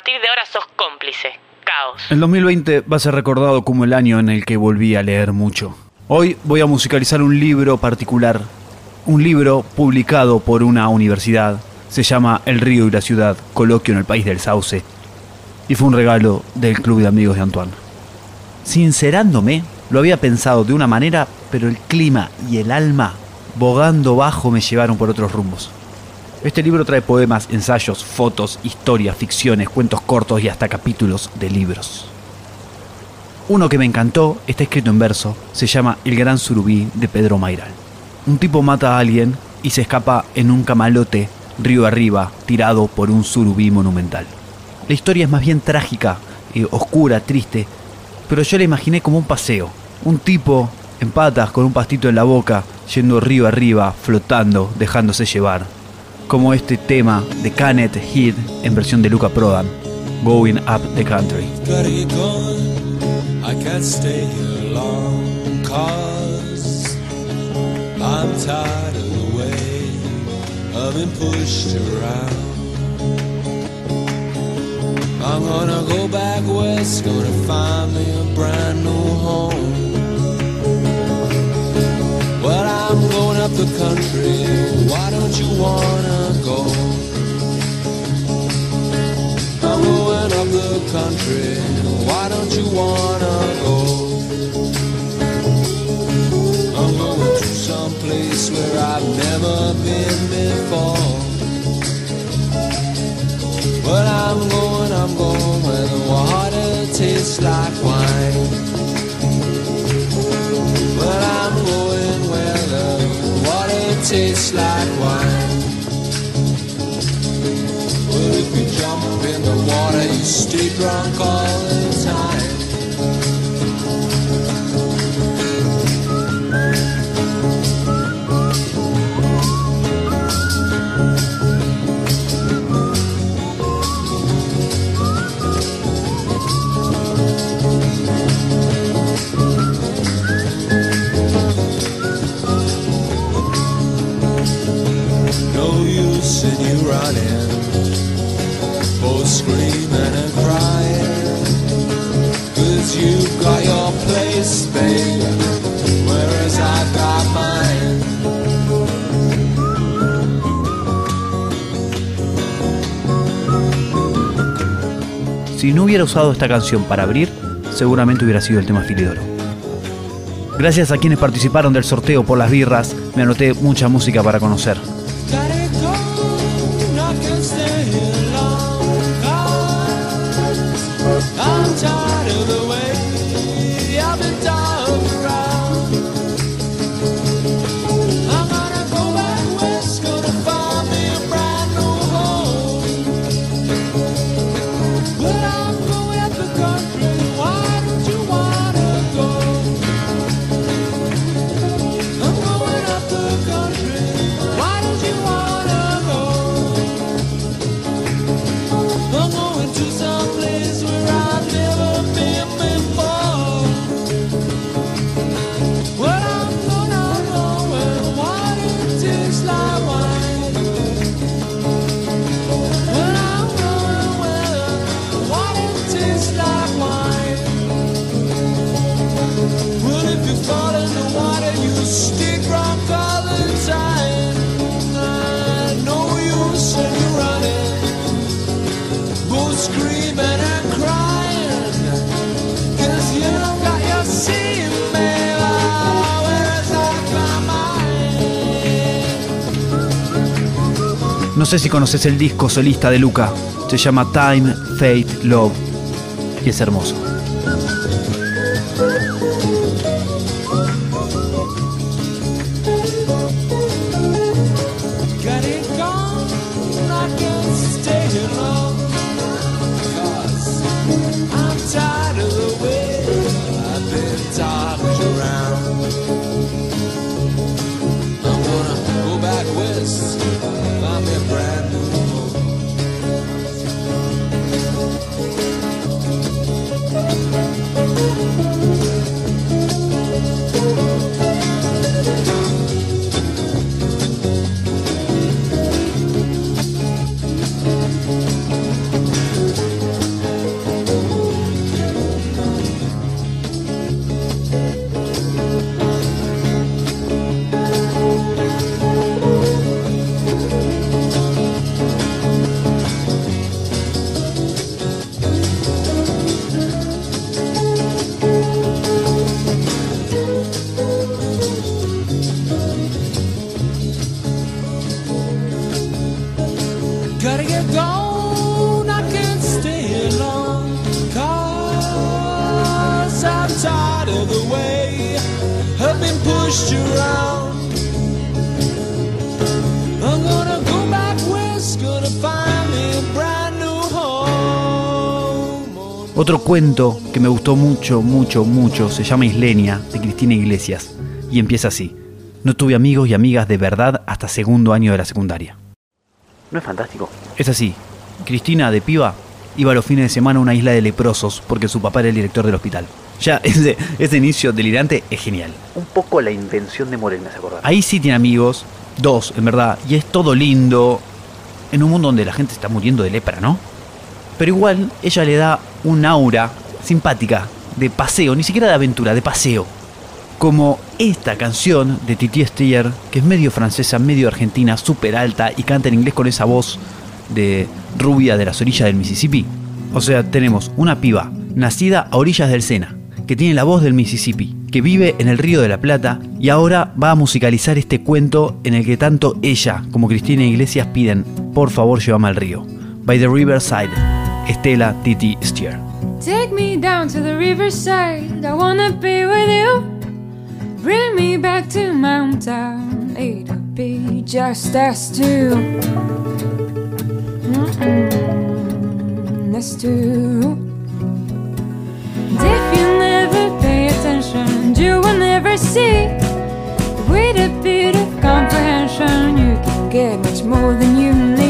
partir de ahora sos cómplice. Caos. El 2020 va a ser recordado como el año en el que volví a leer mucho. Hoy voy a musicalizar un libro particular, un libro publicado por una universidad. Se llama El río y la ciudad, coloquio en el país del sauce. Y fue un regalo del club de amigos de Antoine. Sincerándome, lo había pensado de una manera, pero el clima y el alma, bogando bajo, me llevaron por otros rumbos. Este libro trae poemas, ensayos, fotos, historias, ficciones, cuentos cortos y hasta capítulos de libros. Uno que me encantó está escrito en verso, se llama El Gran Surubí de Pedro Mairal. Un tipo mata a alguien y se escapa en un camalote río arriba, tirado por un surubí monumental. La historia es más bien trágica, eh, oscura, triste, pero yo la imaginé como un paseo. Un tipo en patas con un pastito en la boca, yendo río arriba, flotando, dejándose llevar como este tema de Canet Heat en versión de Luca Prodan, Going Up the Country. I'm tired of the way of being pushed around. I'm gonna go back west, gonna find me a brand new home. But I'm going up the country, why don't you wanna country, why don't you wanna go? I'm going to some place where I've never been before. But I'm going, I'm going where the water tastes like wine. The water, you stay drunk all the time. Si no hubiera usado esta canción para abrir, seguramente hubiera sido el tema Filidoro. Gracias a quienes participaron del sorteo por las birras, me anoté mucha música para conocer. No sé si conoces el disco solista de Luca. Se llama Time, Fate, Love. Y es hermoso. Otro cuento que me gustó mucho, mucho, mucho se llama Islenia, de Cristina Iglesias, y empieza así. No tuve amigos y amigas de verdad hasta segundo año de la secundaria. ¿No es fantástico? Es así. Cristina, de piba, iba a los fines de semana a una isla de leprosos porque su papá era el director del hospital. Ya, ese, ese inicio delirante es genial. Un poco la invención de Morel, me hace acordar. Ahí sí tiene amigos, dos en verdad, y es todo lindo, en un mundo donde la gente está muriendo de lepra, ¿no? Pero igual ella le da un aura simpática, de paseo, ni siquiera de aventura, de paseo. Como esta canción de Titi Steyer, que es medio francesa, medio argentina, súper alta y canta en inglés con esa voz de rubia de las orillas del Mississippi. O sea, tenemos una piba nacida a orillas del Sena, que tiene la voz del Mississippi, que vive en el Río de la Plata y ahora va a musicalizar este cuento en el que tanto ella como Cristina Iglesias piden, por favor llévame al río. By the Riverside, Estela Titi Steer. Take me down to the riverside. I wanna be with you. Bring me back to hometown. It'll be just us two. Mm-mm, us two. And if you never pay attention, you will never see. With a bit of comprehension, you can get much more than you need.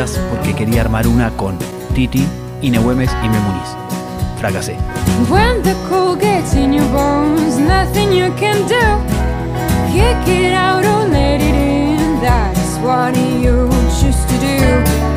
Fechas porque quería armar una con Titi, Ine Güemes y Memuniz. Fracasé. When the cold gets in your bones, nothing you can do. Kick it out or let it in. That's what you choose to do.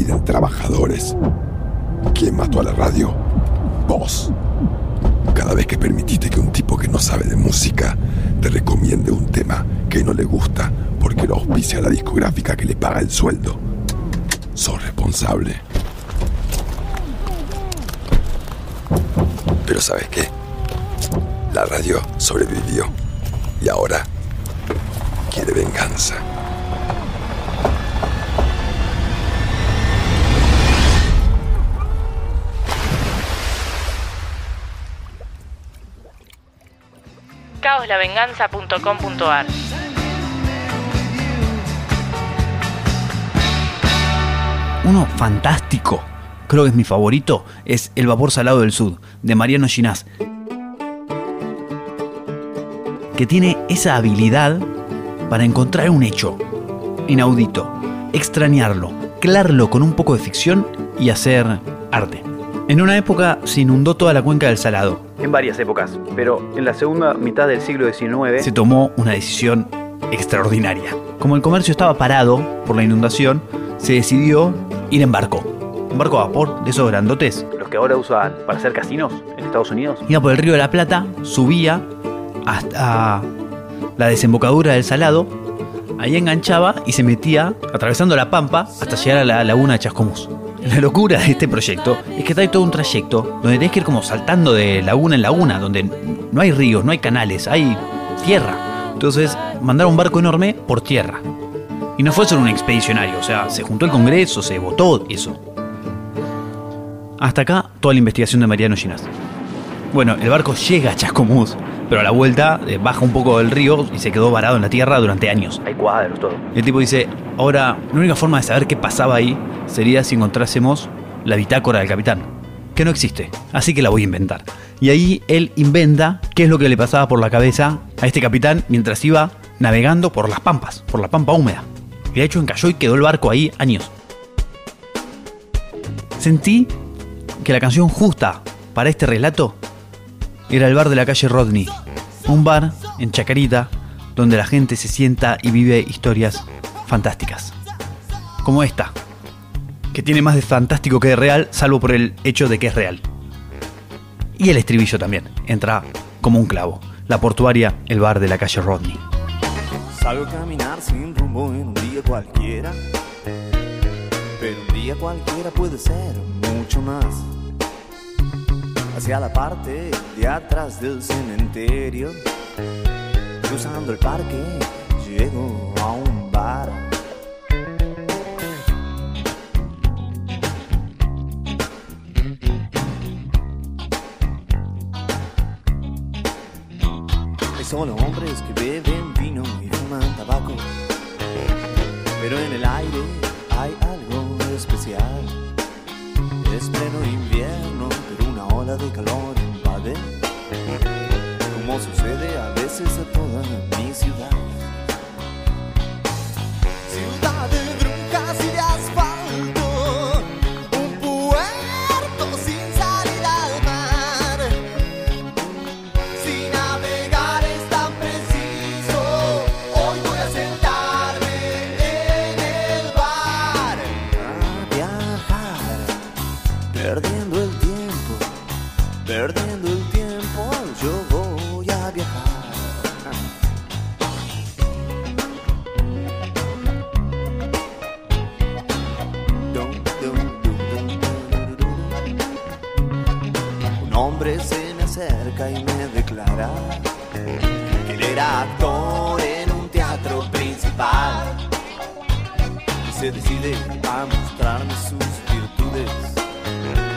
Despiden trabajadores. ¿Quién mató a la radio? Vos. Cada vez que permitiste que un tipo que no sabe de música te recomiende un tema que no le gusta porque lo auspicia la discográfica que le paga el sueldo, sos responsable. Pero ¿sabes qué? La radio sobrevivió y ahora quiere venganza. Uno fantástico, creo que es mi favorito, es El vapor salado del sud, de Mariano Ginás. Que tiene esa habilidad para encontrar un hecho inaudito, extrañarlo, clarlo con un poco de ficción y hacer arte. En una época se inundó toda la cuenca del Salado En varias épocas, pero en la segunda mitad del siglo XIX se tomó una decisión extraordinaria. Como el comercio estaba parado por la inundación, se decidió ir en barco. Un barco a vapor de esos grandotes. los que ahora usan para hacer casinos en Estados Unidos. Iba por el río de la Plata, subía hasta la desembocadura del Salado, ahí enganchaba y se metía atravesando la pampa hasta llegar a la laguna de Chascomús. La locura de este proyecto es que trae todo un trayecto donde tenés que ir como saltando de laguna en laguna, donde no hay ríos, no hay canales, hay tierra. Entonces mandaron un barco enorme por tierra. Y no fue solo un expedicionario, o sea, se juntó el Congreso, se votó eso. Hasta acá toda la investigación de Mariano Ginás. Bueno, el barco llega a Chascomús, pero a la vuelta eh, baja un poco del río y se quedó varado en la tierra durante años. Hay cuadros, todo. El tipo dice, ahora, la única forma de saber qué pasaba ahí sería si encontrásemos la bitácora del capitán, que no existe, así que la voy a inventar. Y ahí él inventa qué es lo que le pasaba por la cabeza a este capitán mientras iba navegando por las pampas, por la pampa húmeda. Y de hecho encalló y quedó el barco ahí años. Sentí que la canción justa para este relato era el bar de la calle Rodney. Un bar en Chacarita donde la gente se sienta y vive historias fantásticas. Como esta, que tiene más de fantástico que de real, salvo por el hecho de que es real. Y el estribillo también, entra como un clavo. La portuaria, el bar de la calle Rodney. Salgo a caminar sin rumbo en un día cualquiera. Pero un día cualquiera puede ser mucho más. Hacia la parte de atrás del cementerio. Cruzando el parque, llego a un bar. Hay solo hombres que beben vino y fuman tabaco. Pero en el aire hay algo especial. Es pleno una ola de calor invade. Como sucede a veces a toda mi ciudad. Hombre se me acerca y me declara que él era actor en un teatro principal. Y se decide a mostrarme sus virtudes,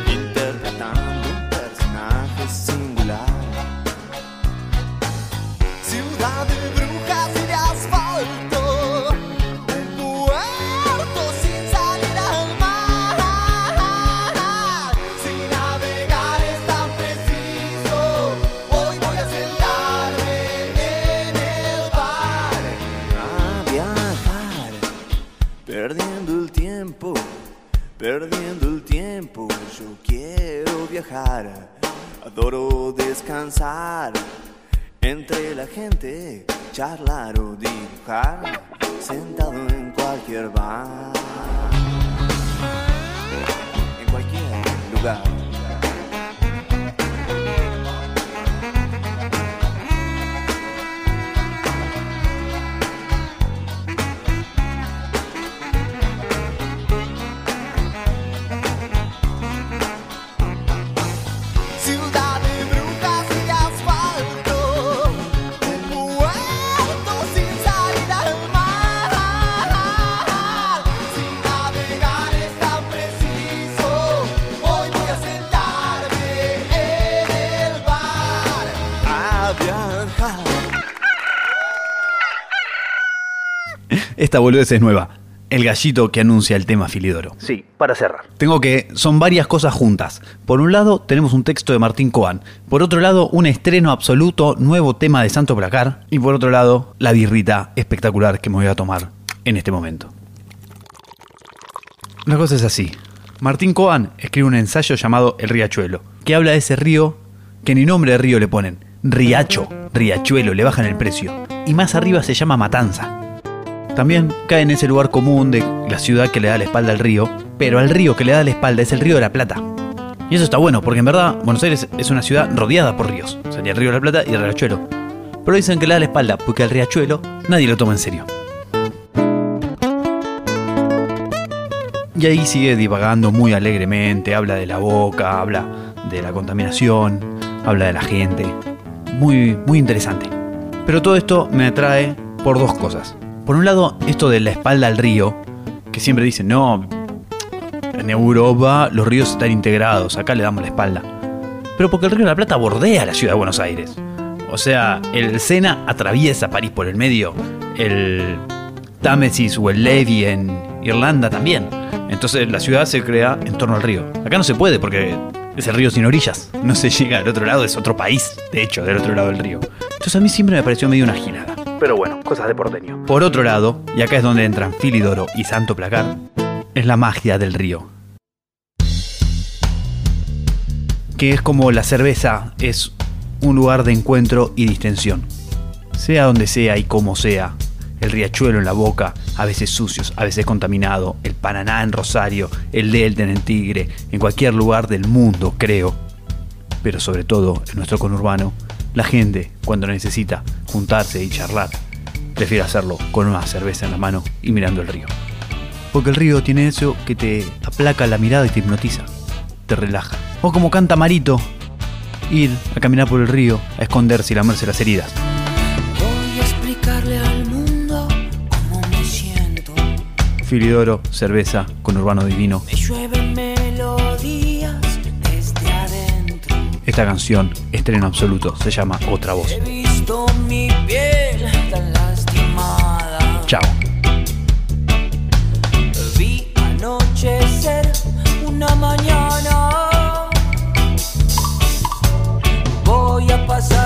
interpretando un personaje singular. Perdiendo el tiempo, perdiendo el tiempo. Yo quiero viajar, adoro descansar. Entre la gente, charlar o dibujar, sentado en cualquier bar, en cualquier lugar. Esta boludez es nueva. El gallito que anuncia el tema Filidoro. Sí, para cerrar. Tengo que. Son varias cosas juntas. Por un lado, tenemos un texto de Martín Coan. Por otro lado, un estreno absoluto, nuevo tema de Santo Placar. Y por otro lado, la birrita espectacular que me voy a tomar en este momento. La cosa es así. Martín Coan escribe un ensayo llamado El Riachuelo, que habla de ese río que ni nombre de río le ponen. Riacho, riachuelo, le bajan el precio. Y más arriba se llama Matanza. También cae en ese lugar común de la ciudad que le da la espalda al río, pero al río que le da la espalda es el río de la Plata. Y eso está bueno, porque en verdad Buenos Aires es una ciudad rodeada por ríos. Sería el río de la Plata y el riachuelo. Pero dicen que le da la espalda porque al riachuelo nadie lo toma en serio. Y ahí sigue divagando muy alegremente, habla de la boca, habla de la contaminación, habla de la gente. Muy, muy interesante. Pero todo esto me atrae por dos cosas. Por un lado, esto de la espalda al río, que siempre dicen, no, en Europa los ríos están integrados, acá le damos la espalda. Pero porque el río de la Plata bordea la ciudad de Buenos Aires. O sea, el Sena atraviesa París por el medio, el Támesis o el Levy en Irlanda también. Entonces la ciudad se crea en torno al río. Acá no se puede porque es el río sin orillas. No se llega al otro lado, es otro país, de hecho, del otro lado del río. Entonces a mí siempre me pareció medio una ginada. Pero bueno, cosas de porteño. Por otro lado, y acá es donde entran Filidoro y Santo Placar, es la magia del río. Que es como la cerveza es un lugar de encuentro y distensión. Sea donde sea y como sea, el riachuelo en la boca, a veces sucios, a veces contaminado, el Paraná en Rosario, el Delta en Tigre, en cualquier lugar del mundo, creo. Pero sobre todo en nuestro conurbano, la gente, cuando necesita juntarse y charlar, prefiere hacerlo con una cerveza en la mano y mirando el río. Porque el río tiene eso que te aplaca la mirada y te hipnotiza, te relaja. O como canta Marito, ir a caminar por el río, a esconderse y lamerse las heridas. Voy a explicarle al mundo cómo me siento. Filidoro, cerveza, con urbano divino. Me Esta canción, estreno absoluto, se llama Otra Voz. He visto mi piel tan lastimada. Chao. Vi anochecer una mañana. Voy a pasar